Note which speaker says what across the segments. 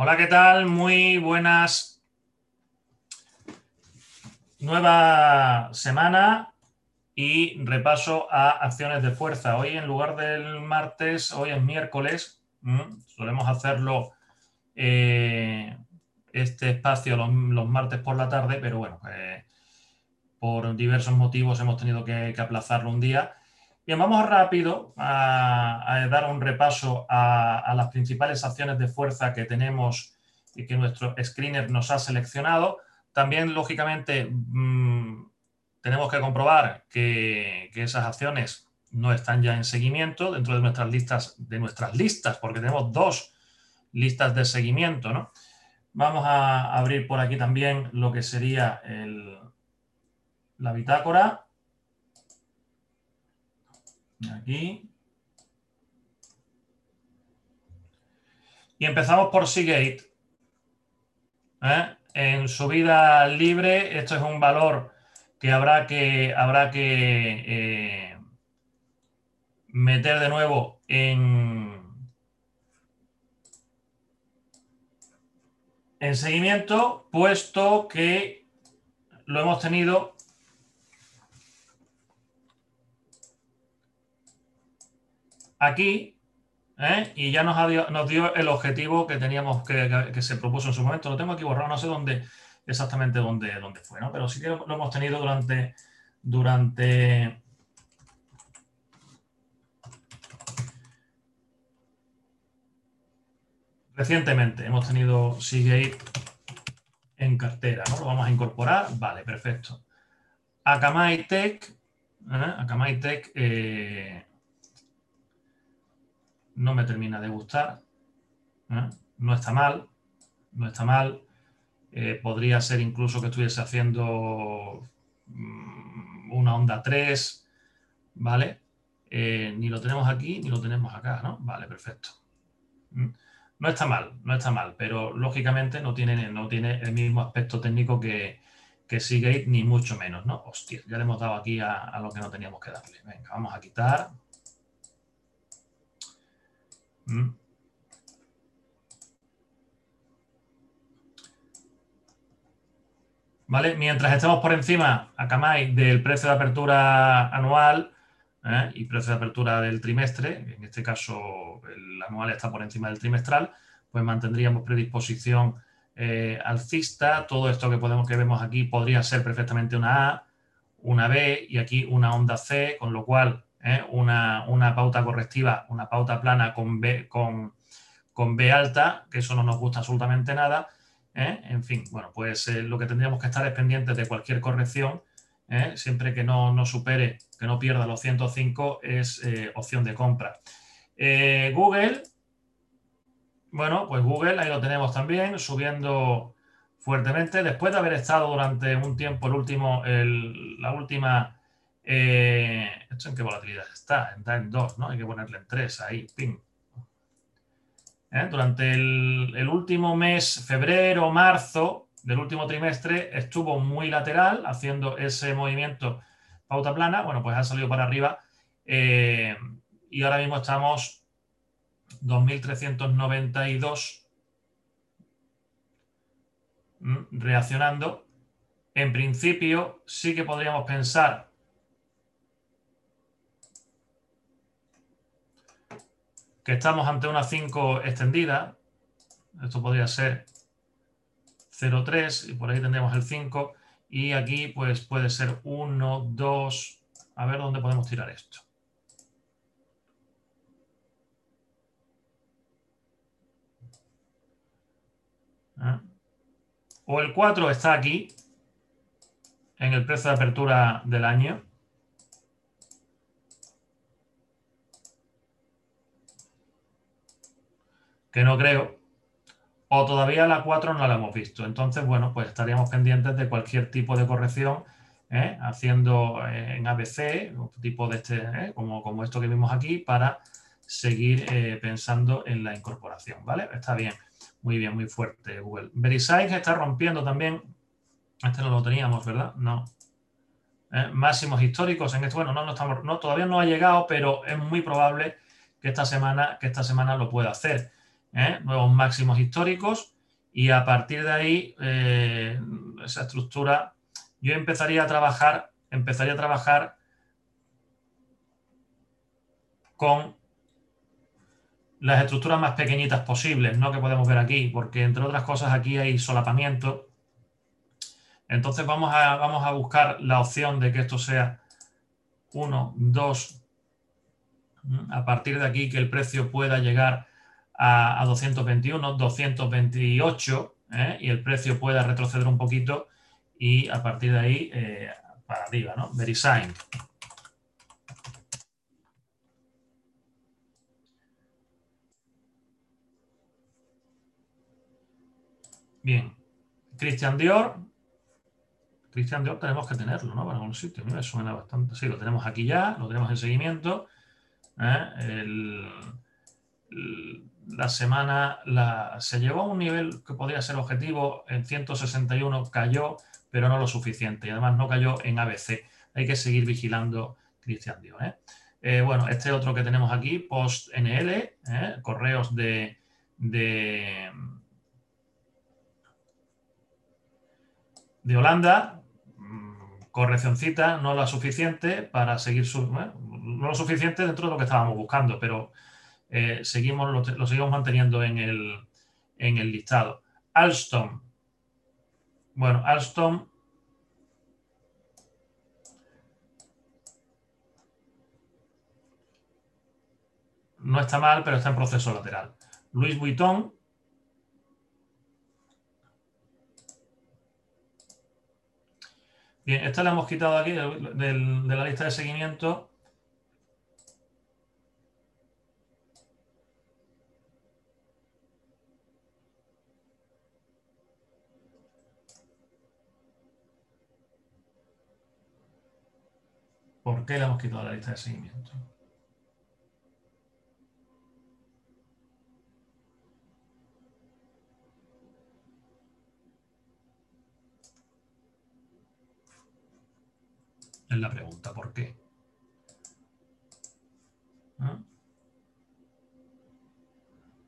Speaker 1: Hola, ¿qué tal? Muy buenas. Nueva semana y repaso a acciones de fuerza. Hoy en lugar del martes, hoy es miércoles. Solemos hacerlo eh, este espacio los, martes por la tarde, pero bueno, eh, por diversos motivos hemos tenido que aplazarlo un día. Bien, vamos rápido a, dar un repaso a, las principales acciones de fuerza que tenemos y que nuestro screener nos ha seleccionado. También, lógicamente, mm, tenemos que comprobar que, esas acciones no están ya en seguimiento dentro de nuestras listas, de nuestras listas, porque tenemos dos listas de seguimiento. Vamos a abrir por aquí también lo que sería la bitácora Aquí. Y empezamos por Seagate. ¿eh? En subida libre, esto es un valor que habrá que, habrá que eh, meter de nuevo en, en seguimiento, puesto que lo hemos tenido aquí ¿eh? y ya nos, dio el objetivo que teníamos que, se propuso en su momento. Lo tengo aquí borrado, no sé dónde exactamente dónde, dónde fue, ¿no? pero sí que lo, hemos tenido durante, durante recientemente. Hemos tenido Seagate en cartera, ¿no? Lo vamos a incorporar. Vale, perfecto. Akamai Tech, ¿eh? Akamai Tech eh, no me termina de gustar. ¿eh? No está mal, no está mal. Eh, podría ser incluso que estuviese haciendo mm, una onda 3, ¿vale? Eh, ni lo tenemos aquí ni lo tenemos acá, ¿no? Vale, perfecto. ¿Mm? No está mal, no está mal, pero lógicamente no tiene, no tiene el mismo aspecto técnico que, que Seagate, ni mucho menos, ¿no? Hostia, ya le hemos dado aquí a, a lo que no teníamos que darle. Venga, vamos a quitar. Mm. ¿Vale? Mientras estemos por encima, Akamai, del precio de apertura anual ¿eh? y precio de apertura del trimestre, en este caso el anual está por encima del trimestral, pues mantendríamos predisposición eh, alcista. Todo esto que, podemos, que vemos aquí podría ser perfectamente una A, una B y aquí una onda C, con lo cual ¿eh? una, pauta correctiva, una pauta plana con B, con, con B alta, que eso no nos gusta absolutamente nada. ¿eh? En fin, bueno, pues eh, lo que tendríamos que estar es pendientes de cualquier corrección, siempre que no, no, supere, que no pierda los 105, es opción de compra. Google, bueno, pues Google, ahí lo tenemos también, subiendo fuertemente, después de haber estado durante un tiempo, el último, la última eh, ¿Esto en qué volatilidad está? Está en 2, ¿no? Hay que ponerle en 3 ahí, ping. ¿Eh? Durante el, último mes, febrero, marzo del último trimestre, estuvo muy lateral, haciendo ese movimiento pauta plana. Bueno, pues ha salido para arriba. Eh, y ahora mismo estamos 2.392 reaccionando. En principio, sí que podríamos pensar que estamos ante una 5 extendida. Esto podría ser 0,3 y por ahí tendríamos el 5. Y aquí pues puede ser 1, 2. A ver dónde podemos tirar esto. ¿Eh? O el 4 está aquí, en el precio de apertura del año. Que no creo, o todavía la 4 no la hemos visto. Entonces, bueno, pues estaríamos pendientes de cualquier tipo de corrección, ¿eh? haciendo eh, en ABC, tipo de este, ¿eh? como, como esto que vimos aquí, para seguir pensando en la incorporación, ¿vale? Está bien, muy bien, muy fuerte Google. VeriSign está rompiendo también, este no lo teníamos, ¿verdad? No. Máximos históricos en esto, bueno, no, no estamos, no, todavía no ha llegado, pero es muy probable que esta semana, que esta semana lo pueda hacer. Nuevos máximos históricos y a partir de ahí esa estructura yo empezaría a trabajar empezaría a trabajar con las estructuras más pequeñitas posibles, ¿no? Que podemos ver aquí, porque entre otras cosas aquí hay solapamiento. Entonces vamos a, vamos a buscar la opción de que esto sea 1, 2, a partir de aquí que el precio pueda llegar a, 221, 228 ¿eh? y el precio pueda retroceder un poquito y a partir de ahí eh, para arriba, ¿no? Verisign. Bien. Christian Dior. Christian Dior tenemos que tenerlo, ¿no? Para algún sitio. Me suena bastante. Sí, lo tenemos aquí ya, lo tenemos en seguimiento. ¿eh? La semana se llevó a un nivel que podría ser objetivo en 161, cayó, pero no lo suficiente. Y además no cayó en ABC. Hay que seguir vigilando Christian Dior. ¿eh? Eh, bueno, este otro que tenemos aquí, Post NL, correos de de Holanda, mm, correccioncita, no la suficiente para seguir su, no lo suficiente dentro de lo que estábamos buscando, pero eh, seguimos, lo, seguimos manteniendo en el, en el listado. Alstom. Bueno, Alstom no está mal, pero está en proceso lateral. Luis Vuitton, Bien, esta la hemos quitado aquí de, la lista de seguimiento. ¿Por qué la hemos quitado la lista de seguimiento? Es la pregunta, ¿por qué? ¿Ah?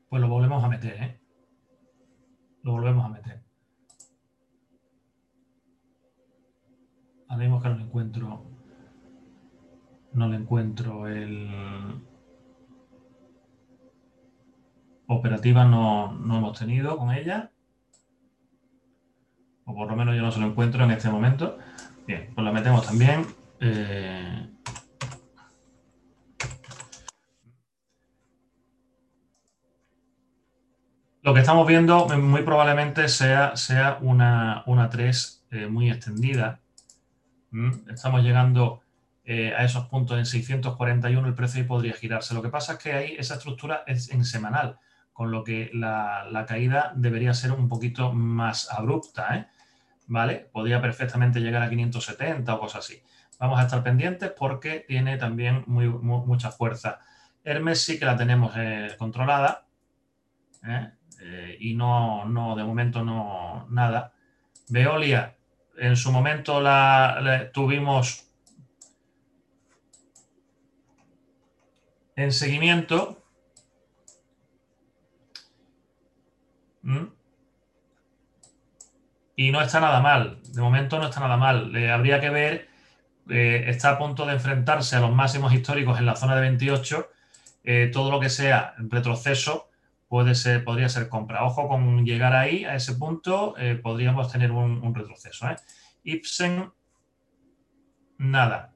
Speaker 1: Pues lo volvemos a meter, ¿eh? Lo volvemos a meter. Ahora mismo que no le encuentro. No le encuentro el. Operativa no, no hemos tenido con ella. O por lo menos yo no se lo encuentro en este momento. Bien, pues la metemos también. Eh, lo que estamos viendo muy probablemente sea, sea una, una 3 eh, muy extendida. ¿Mm? Estamos llegando eh, a esos puntos en 641, el precio ahí podría girarse. Lo que pasa es que ahí esa estructura es en semanal, con lo que la, la caída debería ser un poquito más abrupta. ¿eh? ¿vale? Podría perfectamente llegar a 570 o cosas así. Vamos a estar pendientes porque tiene también muy, mucha fuerza. Hermes sí que la tenemos eh, controlada y no, no, de momento no, nada. Veolia, en su momento la, tuvimos en seguimiento. ¿Mm? y no está nada mal. De momento no está nada mal. Le habría que ver, eh, está a punto de enfrentarse a los máximos históricos en la zona de 28. Eh, todo lo que sea retroceso puede ser, podría ser compra. Ojo con llegar ahí, a ese punto, eh, podríamos tener un, retroceso. Ipsen, nada.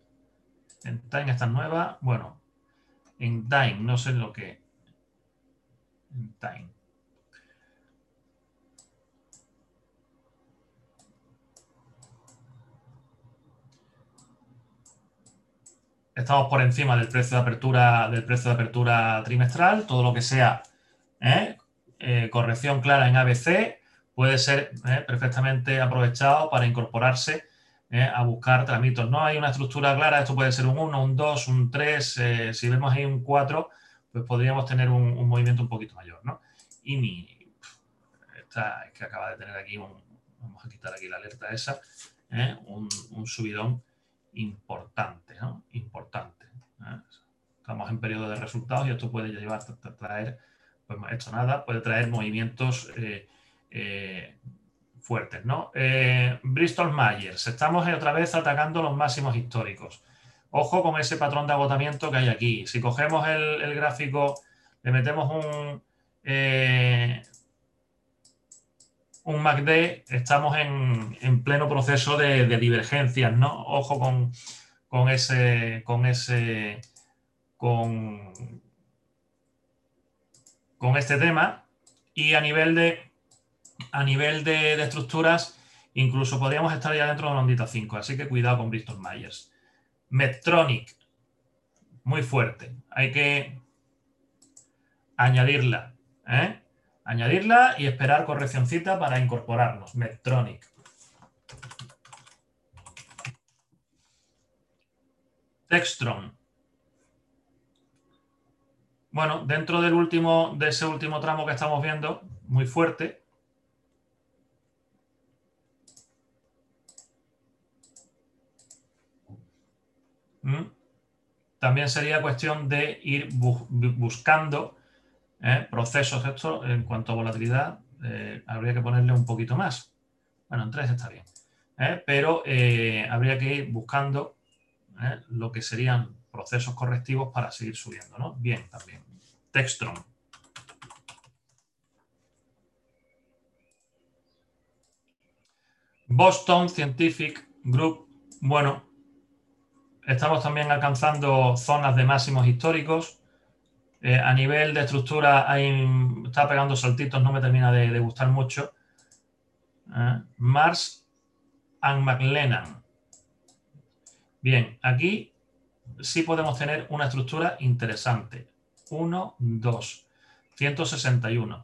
Speaker 1: En Time está nueva. Bueno, en Time, no sé lo que. En Time. estamos por encima del precio de apertura, del precio de apertura trimestral, todo lo que sea ¿eh? Eh, corrección clara en ABC puede ser ¿eh? perfectamente aprovechado para incorporarse a buscar tramitos. No hay una estructura clara, esto puede ser un 1, un 2, un 3, si vemos ahí un 4, pues podríamos tener un, movimiento un poquito mayor. ¿no? Y mi, esta, es que acaba de tener aquí un, vamos a quitar aquí la alerta esa, un, un subidón importante, ¿no? Importante. ¿eh? Estamos en periodo de resultados y esto puede llevar a traer pues esto nada, puede traer movimientos fuertes, ¿no? Bristol Myers, estamos otra vez atacando los máximos históricos. Ojo con ese patrón de agotamiento que hay aquí. Si cogemos el, gráfico, le metemos un, eh, un MACD, estamos en, pleno proceso de, divergencias, ¿no? Ojo con, ese, con ese, con, con este tema. Y a nivel de, a nivel de, estructuras, incluso podríamos estar ya dentro de la ondita 5, así que cuidado con Bristol Myers. Medtronic, muy fuerte. Hay que añadirla. ¿eh? Añadirla y esperar correccioncita para incorporarnos. Medtronic. Textron. Bueno, dentro del último, de ese último tramo que estamos viendo, muy fuerte, También sería cuestión de ir buscando ¿eh? procesos esto en cuanto a volatilidad. Eh, habría que ponerle un poquito más. Bueno, en 3 está bien. ¿eh? Pero habría que ir buscando lo que serían procesos correctivos para seguir subiendo. ¿no? Bien, también. Textron. Boston Scientific Group, bueno, Estamos también alcanzando zonas de máximos históricos. Eh, a nivel de estructura está pegando saltitos, no me termina de, gustar mucho. Eh, Mars and McLennan. Bien, aquí sí podemos tener una estructura interesante. 1, 2, 161.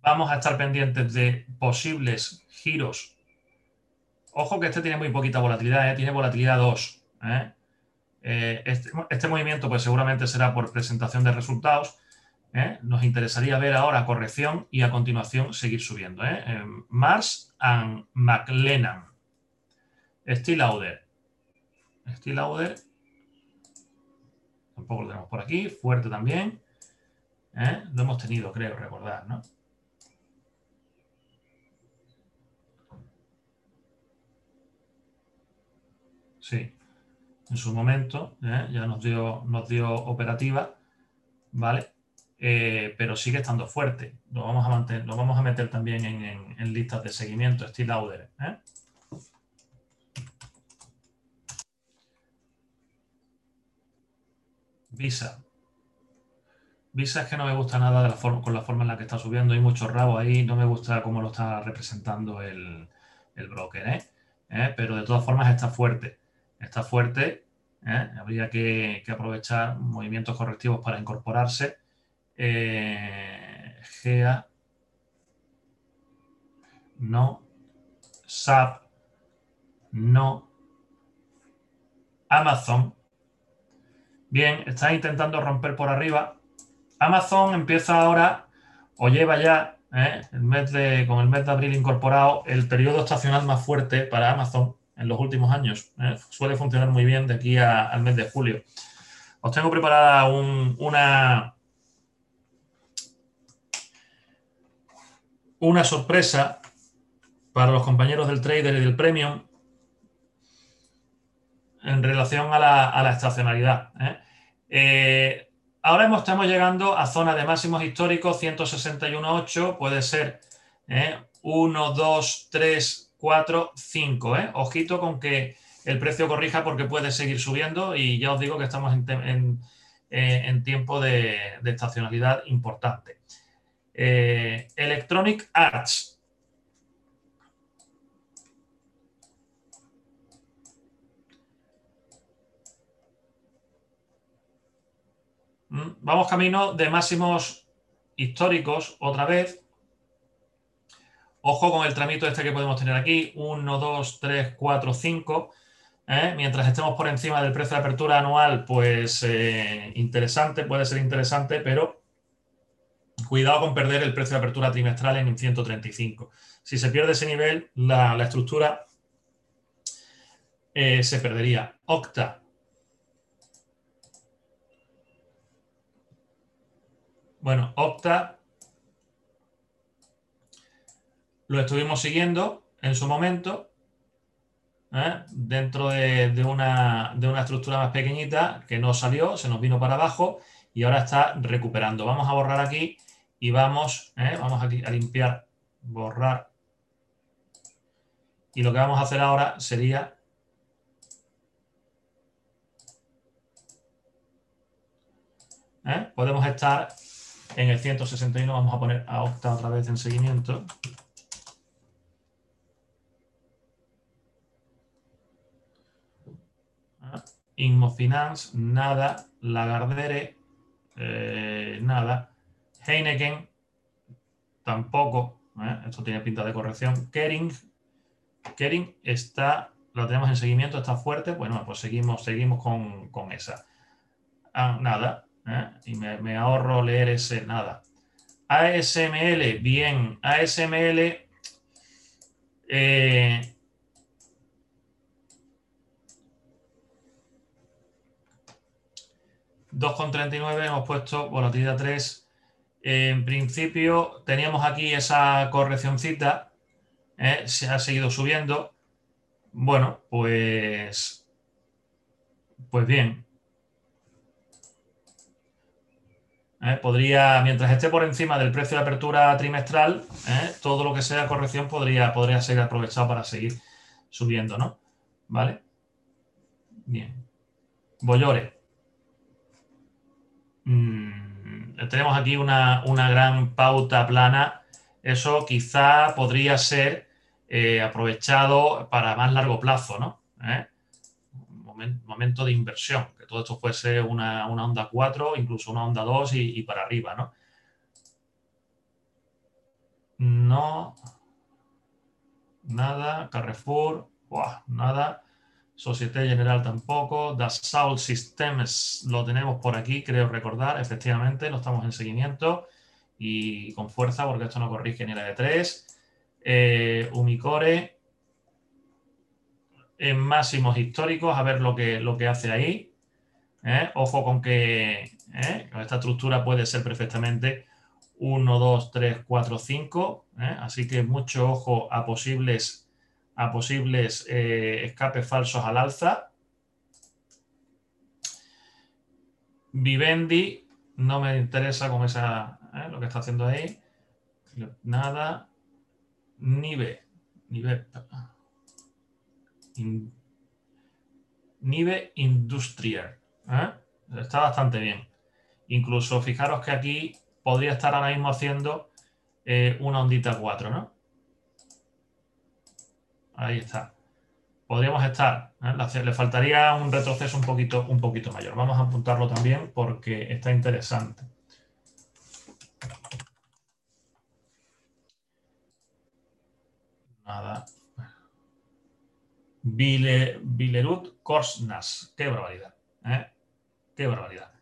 Speaker 1: vamos a estar pendientes de posibles giros Ojo que este tiene muy poquita volatilidad, ¿eh? tiene volatilidad 2. ¿eh? Eh, este, este, movimiento pues seguramente será por presentación de resultados. Nos interesaría ver ahora corrección y a continuación seguir subiendo. Mars and McLennan. Steel Lauder. Steel Lauder. Tampoco lo tenemos por aquí. Fuerte también. Lo hemos tenido, creo, recordar, ¿no? Sí, en su momento ¿eh? ya nos dio, nos dio operativa, ¿vale? Eh, pero sigue estando fuerte. Lo vamos a, mantener, lo vamos a meter también en, listas de seguimiento, Steel. ¿eh? Visa. Visa es que no me gusta nada de la forma, con la forma en la que está subiendo. Hay mucho rabo ahí. No me gusta cómo lo está representando el, el broker. Pero de todas formas está fuerte está fuerte. ¿eh? Habría que, aprovechar movimientos correctivos para incorporarse. Eh, GEA. No. SAP. No. Amazon. Bien, está intentando romper por arriba. Amazon empieza ahora o lleva ya ¿eh? el mes de, con el mes de abril incorporado el periodo estacional más fuerte para Amazon en los últimos años. ¿eh? Suele funcionar muy bien de aquí al mes de julio. Os tengo preparada una, una sorpresa para los compañeros del trader y del premium en relación a la, estacionalidad. ¿eh? Eh, ahora estamos llegando a zona de máximos históricos 161.8, puede ser 1, 2, 3, 4, 5. ¿eh? Ojito con que el precio corrija porque puede seguir subiendo y ya os digo que estamos en, eh, tiempo de, estacionalidad importante. Eh, Electronic Arts. Mm, vamos camino de máximos históricos otra vez. Ojo con el tramito este que podemos tener aquí, 1, 2, 3, 4, 5. Mientras estemos por encima del precio de apertura anual, pues eh, interesante, puede ser interesante, pero cuidado con perder el precio de apertura trimestral en 135. Si se pierde ese nivel, la, estructura eh, se perdería. Octa. Bueno, Opta lo estuvimos siguiendo en su momento, ¿eh? dentro de, una, de, una, estructura más pequeñita que no salió, se nos vino para abajo y ahora está recuperando. Vamos a borrar aquí y vamos, ¿eh? vamos aquí a limpiar, borrar. Y lo que vamos a hacer ahora sería ¿eh? podemos estar en el 161, vamos a poner a Octa otra vez en seguimiento. Inmofinance, nada. Lagardere, eh, nada. Heineken, tampoco. ¿eh? Esto tiene pinta de corrección. Kering, Kering está, lo tenemos en seguimiento, está fuerte. Bueno, pues seguimos, seguimos con, esa. Ah, nada. ¿eh? Y me, ahorro leer ese nada. ASML, bien. ASML. 2,39 hemos puesto volatilidad 3. En principio teníamos aquí esa correccioncita, ¿eh? se ha seguido subiendo. Bueno, pues, pues bien. ¿Eh? Podría, mientras esté por encima del precio de apertura trimestral, ¿eh? todo lo que sea corrección podría, podría ser aprovechado para seguir subiendo, ¿no? ¿Vale? Bien. Bollore. Mm, tenemos aquí una, gran pauta plana. Eso quizá podría ser eh, aprovechado para más largo plazo, ¿no? ¿Eh? momento de inversión, que todo esto fuese una, una onda 4, incluso una onda 2 y, para arriba, ¿no? No. Nada. Carrefour. nada. Societe General tampoco. Dassault Systems lo tenemos por aquí, creo recordar. Efectivamente, lo estamos en seguimiento y con fuerza porque esto no corrige ni la de 3. Eh, Umicore en máximos históricos, a ver lo que, lo que hace ahí. ¿eh? Ojo con que ¿eh? esta estructura puede ser perfectamente 1, 2, 3, 4, 5. Así que mucho ojo a posibles a posibles eh, escapes falsos al alza. Vivendi, no me interesa con esa, eh, lo que está haciendo ahí. Nada. Nive. Nive. Nive Industrial. ¿eh? Está bastante bien. Incluso fijaros que aquí podría estar ahora mismo haciendo una ondita 4, ¿no? Ahí está. Podríamos estar, ¿eh? le faltaría un retroceso un poquito, un poquito mayor. Vamos a apuntarlo también porque está interesante. Nada. Bilerut Korsnas. Qué barbaridad. ¿eh? Qué barbaridad.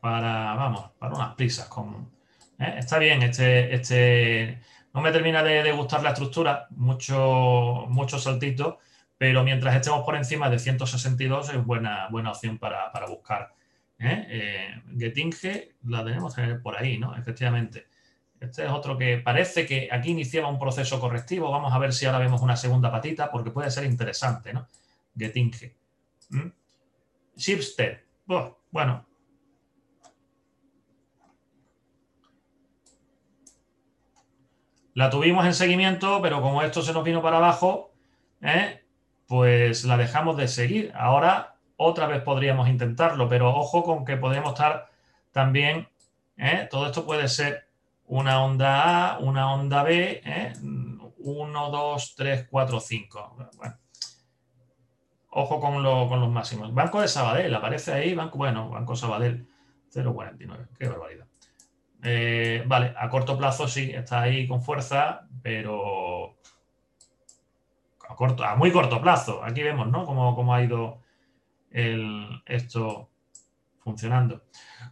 Speaker 1: Para, vamos, para unas prisas. Con, ¿eh? Está bien este, este no me termina de, gustar la estructura, mucho, mucho saltito, pero mientras estemos por encima de 162 es buena, buena opción para, buscar. ¿eh? Eh, Getinge la tenemos tener por ahí, ¿no? Efectivamente. Este es otro que parece que aquí iniciaba un proceso correctivo. Vamos a ver si ahora vemos una segunda patita, porque puede ser interesante, ¿no? Getinge. ¿Mm? Shipstead. bueno, La tuvimos en seguimiento, pero como esto se nos vino para abajo, ¿eh? pues la dejamos de seguir. Ahora otra vez podríamos intentarlo, pero ojo con que podemos estar también, ¿eh? todo esto puede ser una onda A, una onda B, 1, 2, 3, 4, 5. Ojo con, con, los máximos. Banco de Sabadell, aparece ahí, banco, bueno, Banco Sabadell, 0,49. Qué barbaridad. Eh, vale, a corto plazo sí, está ahí con fuerza, pero a, corto, a muy corto plazo. Aquí vemos, ¿no? Cómo, ha ido esto funcionando.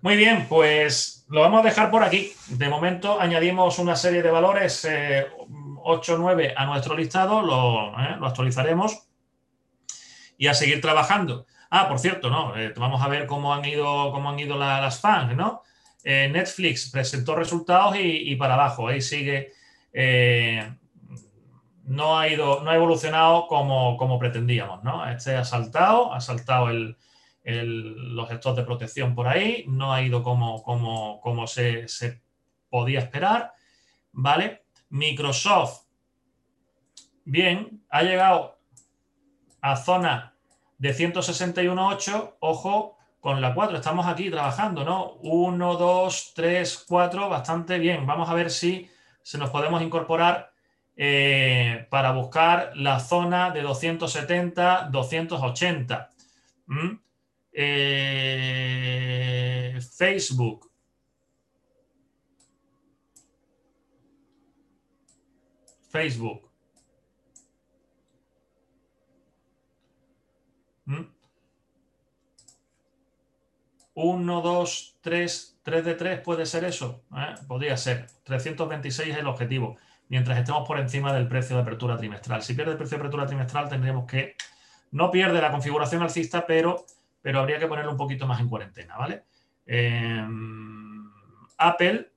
Speaker 1: Muy bien, pues lo vamos a dejar por aquí. De momento añadimos una serie de valores 8, eh, 9 a nuestro listado, lo, eh, lo, actualizaremos y a seguir trabajando. Ah, por cierto, ¿no? vamos a ver cómo han ido, cómo han ido las fans, ¿no? Eh, Netflix presentó resultados y, para abajo, ahí sigue. Eh, no ha ido, no ha evolucionado como, como pretendíamos, ¿no? Este ha saltado, ha saltado el, los gestos de protección por ahí, no ha ido como, como, como se, se, podía esperar, ¿vale? Microsoft, bien, ha llegado a zona de 161.8, ojo, con la 4, estamos aquí trabajando, ¿no? 1, 2, 3, 4, bastante bien. Vamos a ver si se nos podemos incorporar eh, para buscar la zona de 270, 280. Eh, Facebook. Facebook. 1, 2, 3, 3 de 3 puede ser eso. ¿eh? Podría ser. 326 es el objetivo mientras estemos por encima del precio de apertura trimestral. Si pierde el precio de apertura trimestral, tendríamos que, no pierde la configuración alcista, pero, pero habría que ponerlo un poquito más en cuarentena, ¿vale? Em, Apple,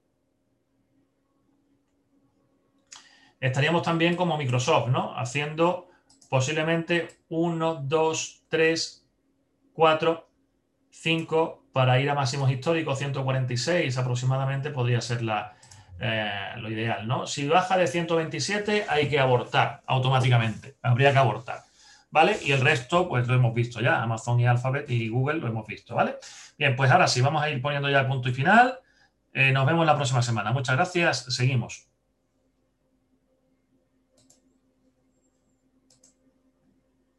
Speaker 1: estaríamos también como Microsoft, ¿no? Haciendo posiblemente 1, 2, 3, 4, 5 para ir a máximos históricos, 146 aproximadamente podría ser la, eh, lo ideal, ¿no? Si baja de 127 hay que abortar automáticamente, habría que abortar, ¿vale? Y el resto, pues lo hemos visto ya, Amazon y Alphabet y Google lo hemos visto, ¿vale? Bien, pues ahora sí, vamos a ir poniendo ya punto y final. Eh, nos vemos la próxima semana. Muchas gracias, seguimos.